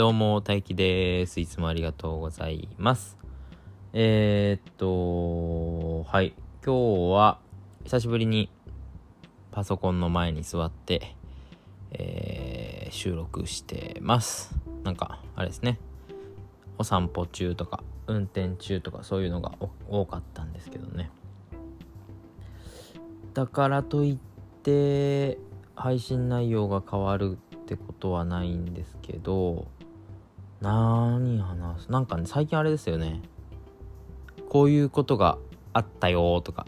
どうも、大輝です。いつもありがとうございます。えー、っと、はい。今日は、久しぶりにパソコンの前に座って、えー収録してます。なんか、あれですね。お散歩中とか、運転中とか、そういうのが多かったんですけどね。だからといって、配信内容が変わるってことはないんですけど何話す？なんかね最近あれですよね。こういうことがあったよとか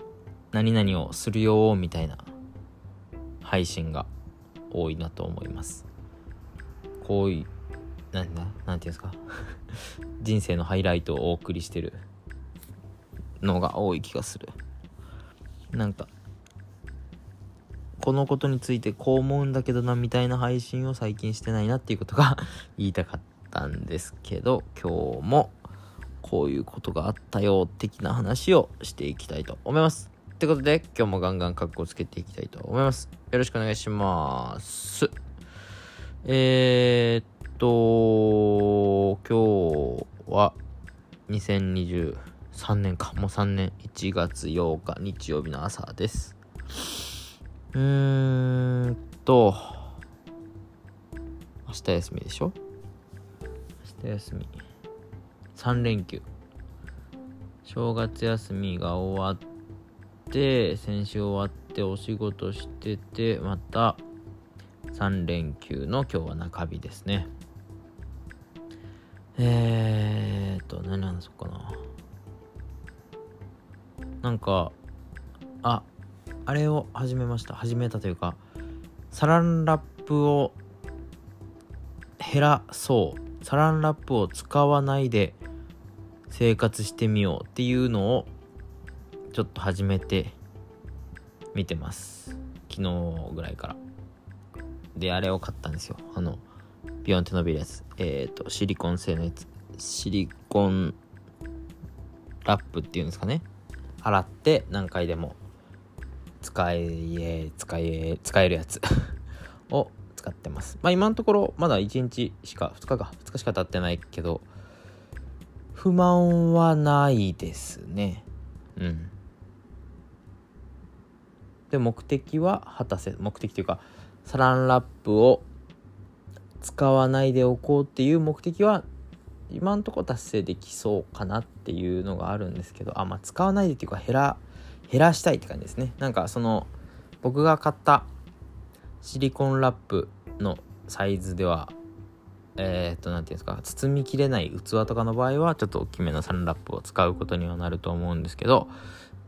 何々をするよみたいな配信が多いなと思います。こういうなんだ？なんていうんですか？人生のハイライトをお送りしてるのが多い気がする。なんかこのことについてこう思うんだけどなみたいな配信を最近してないなっていうことが 言いたかった。たんですけど今日もこういうことがあったよ的な話をしていきたいと思います。ってことで今日もガンガンカッコつけていきたいと思います。よろしくお願いします。えー、っと今日は2023年かもう3年1月8日日曜日の朝です。うーんと、明日休みでしょ？休み。3連休。正月休みが終わって、先週終わってお仕事してて、また3連休の今日は中日ですね。えーっと、何話そうかな。なんか、あ、あれを始めました始めたというかサランラップを減らそうサランラップを使わないで生活してみようっていうのをちょっと始めて見てます。昨日ぐらいから。であれを買ったんですよ。あのビヨンって伸びるやつ。えっ、とシリコン製のやつ。シリコンラップっていうんですかね。洗って何回でも使え使え使えるやつ。を使ってます。まあ今のところまだ1日しか2日か2日しか経ってないけど不満はないですね。うん。で目的は果たせ目的というかサランラップを使わないでおこうっていう目的は今のところ達成できそうかなっていうのがあるんですけどあまあ使わないでっていうか減ら減らしたいって感じですね。なんかその僕が買ったシリコンラップのサイズではえっ、と何ていうんですか包みきれない器とかの場合はちょっと大きめのサンラップを使うことにはなると思うんですけど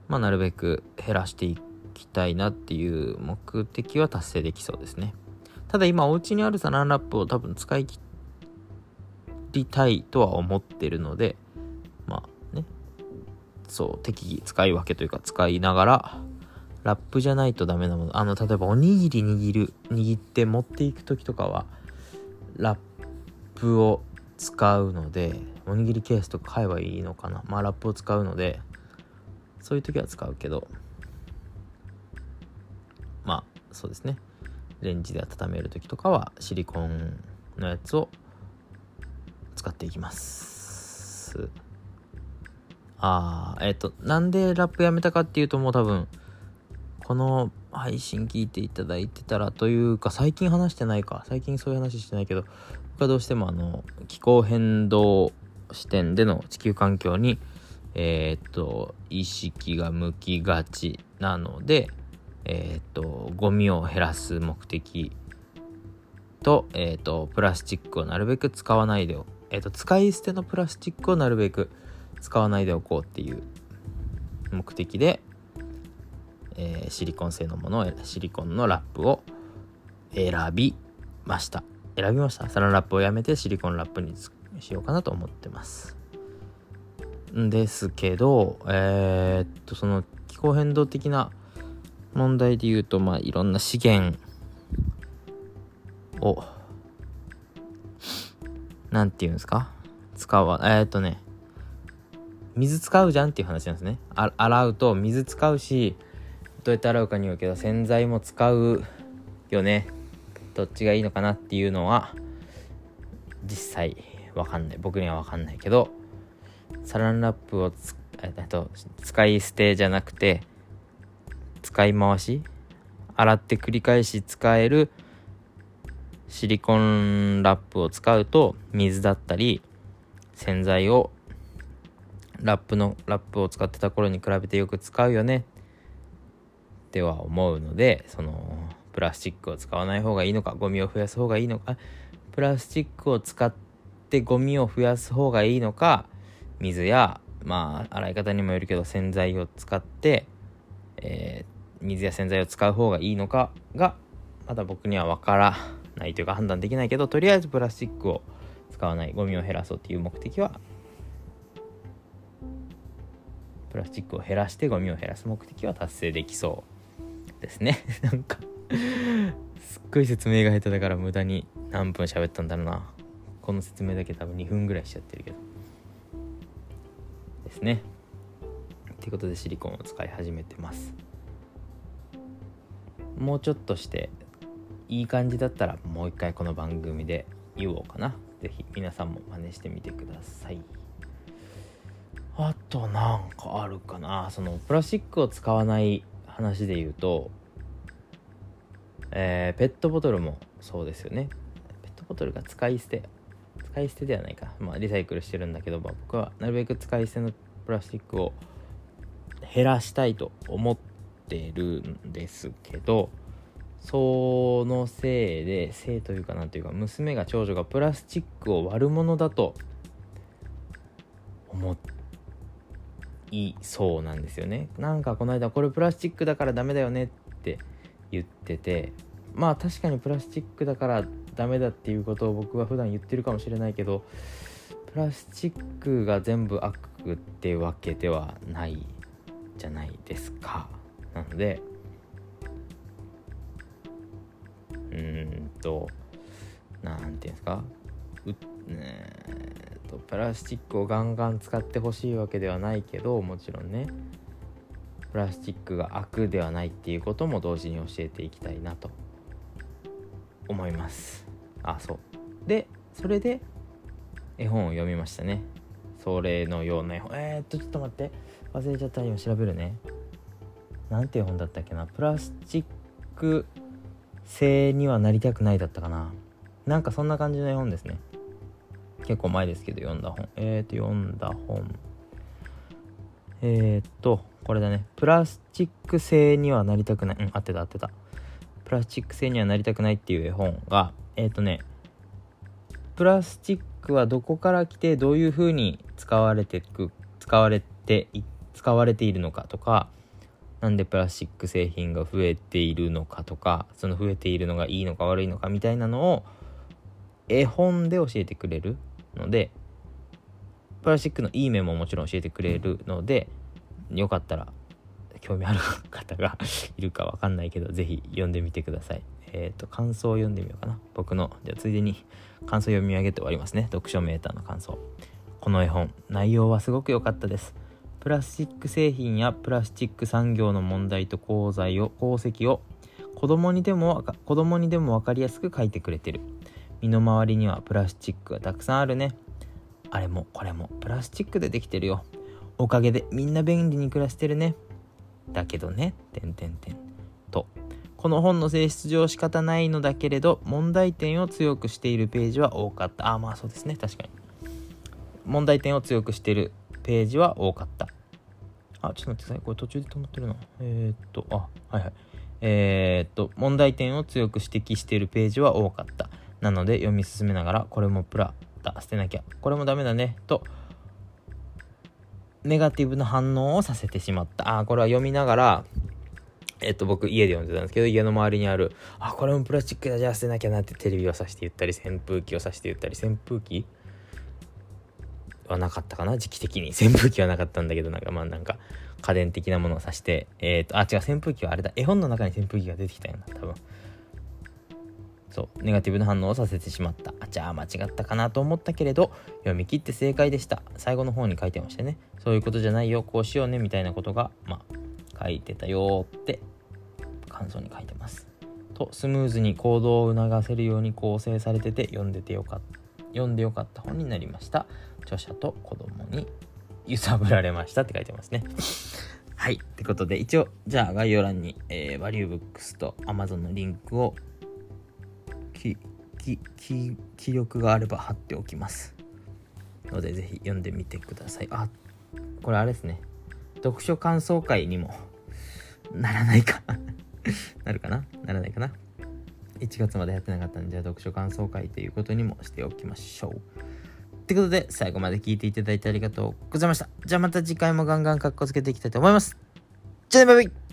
まあなるべく減らしていきたいなっていう目的は達成できそうですね。ただ今お家にあるサランラップを多分使い切りたいとは思ってるのでまあねそう適宜使い分けというか使いながらラップじゃないとダメなもの。あの例えばおにぎり握る握って持っていく時とかはラップを使うのでおにぎりケースとか買えばいいのかな。まあラップを使うのでそういう時は使うけど。まあそうですね。レンジで温める時とかはシリコンのやつを使っていきます。あーえっ、となんでラップやめたかっていうともう多分この配信聞いていただいてたらというか最近話してないか。最近そういう話してないけど僕はどうしてもあの気候変動視点での地球環境にえっ、と意識が向きがちなのでえっ、とゴミを減らす目的と,、えー、とプラスチックをなるべく使わないでお、えー、と使い捨てのプラスチックをなるべく使わないでおこうっていう目的で、えーシリコン製のものをシリコンのラップを選びました。選びました。サランラップをやめてシリコンラップにしようかなと思ってます。ですけどえーっとその気候変動的な問題で言うとまあいろんな資源をなんていうんですか？使わえーっとね水使うじゃんっていう話なんですね。洗うと水使うしどうやって洗うかによるけど洗剤も使うよね。どっちがいいのかなっていうのは実際わかんない。僕にはわかんないけどサランラップをつと使い捨てじゃなくて使い回し？洗って繰り返し使えるシリコンラップを使うと水だったり洗剤をラップのラップを使ってた頃に比べてよく使うよね。っては思うのでそのプラスチックを使わない方がいいのかゴミを増やす方がいいのかプラスチックを使ってゴミを増やす方がいいのか水やまあ洗い方にもよるけど洗剤を使って、えー、水や洗剤を使う方がいいのかがまだ僕には分からないというか判断できないけどとりあえずプラスチックを使わないゴミを減らそうっていう目的はプラスチックを減らしてゴミを減らす目的は達成できそう。ですね。なんかすっごい説明が下手だから無駄に何分喋ったんだろうな。この説明だけ多分2分ぐらいしちゃってるけど。ですね。っていうことでシリコンを使い始めてます。もうちょっとしていい感じだったらもう一回この番組で言おうかな。是非皆さんも真似してみてください。あとなんかあるかな。そのプラスチックを使わない話で言うとえー、ペットボトルもそうですよね。ペットボトルが使い捨て使い捨てではないか。まあリサイクルしてるんだけど、まあ、僕はなるべく使い捨てのプラスチックを減らしたいと思ってるんですけどそのせいでせいというかなんというか娘が長女がプラスチックを悪者だと思っていそうなんですよね。なんかこの間これプラスチックだからダメだよねって言っててまあ確かにプラスチックだからダメだっていうことを僕は普段言ってるかもしれないけどプラスチックが全部悪ってわけではないじゃないですか。なのでうーんと何て言うんですか？うえー、とプラスチックをガンガン使ってほしいわけではないけどもちろんねプラスチックが悪ではないっていうことも同時に教えていきたいなと思います。あそう。でそれで絵本を読みましたね。それのような絵本。えー、っとちょっと待って。忘れちゃった。今調べるね。なんて絵本だったっけな。プラスチック製にはなりたくないだったかな。なんかそんな感じの絵本ですね。結構前ですけど読んだ本。えー、っと読んだ本。えー、とこれだね。プラスチック製にはなりたくない。うん合ってた合ってた。プラスチック製にはなりたくないっていう絵本がえっ、とねプラスチックはどこから来てどういう風に使われてく使われて使われているのかとかなんでプラスチック製品が増えているのかとかその増えているのがいいのか悪いのかみたいなのを絵本で教えてくれるのでプラスチックのいい面ももちろん教えてくれるのでよかったら興味ある方が いるかわかんないけど是非読んでみてください。えっ、ー、と感想を読んでみようかな。僕のじゃあついでに感想読み上げて終わりますね。読書メーターの感想。この絵本内容はすごく良かったです。プラスチック製品やプラスチック産業の問題と功罪を功績を子供にでも子供にでも分かりやすく書いてくれてる。身の回りにはプラスチックがたくさんあるねあれもこれもプラスチックでできてるよおかげでみんな便利に暮らしてるね。だけどね、てんてんてん。と、この本の性質上仕方ないのだけれど、問題点を強くしているページは多かった。あ、まあそうですね、確かに。問題点を強くしているページは多かった。あ、ちょっと待ってください。これ途中で止まってるな。えー、っと、あ、はいはい。えー、っと、問題点を強く指摘しているページは多かった。なので読み進めながら、これもプラだ、捨てなきゃ、これもダメだね、とネガティブな反応をさせてしまった。あ、これは読みながら、えっと、僕家で読んでたんですけど、家の周りにある、あ、これもプラスチックだ、じゃあ捨てなきゃなってテレビをさして言ったり、扇風機をさして言ったり、扇風機はなかったかな時期的に。扇風機はなかったんだけど、なんかまあなんか家電的なものをさして、えっ、と、あ、違う、扇風機はあれだ。絵本の中に扇風機が出てきたよな、多分。そうネガティブな反応をさせてしまった。あじゃあ間違ったかなと思ったけれど読み切って正解でした。最後の方に書いてましたね。そういうことじゃないよ。こうしようね。みたいなことがまあ書いてたよって感想に書いてます。とスムーズに行動を促せるように構成されてて読んでてよかった読んでよかった本になりました。著者と子供に揺さぶられましたって書いてますね。はい。ってことで一応じゃあ概要欄に、えー、バリューブックスと Amazon のリンクをききき気力があれば貼っておきます。のでぜひ読んでみてください。あこれあれですね。読書感想会にも ならないか。なるかな？ならないかな？1月までやってなかったんで読書感想会ということにもしておきましょう。ってことで最後まで聞いていただいてありがとうございました。じゃあまた次回もガンガンカッコつけていきたいと思います。じゃあねバイバイ。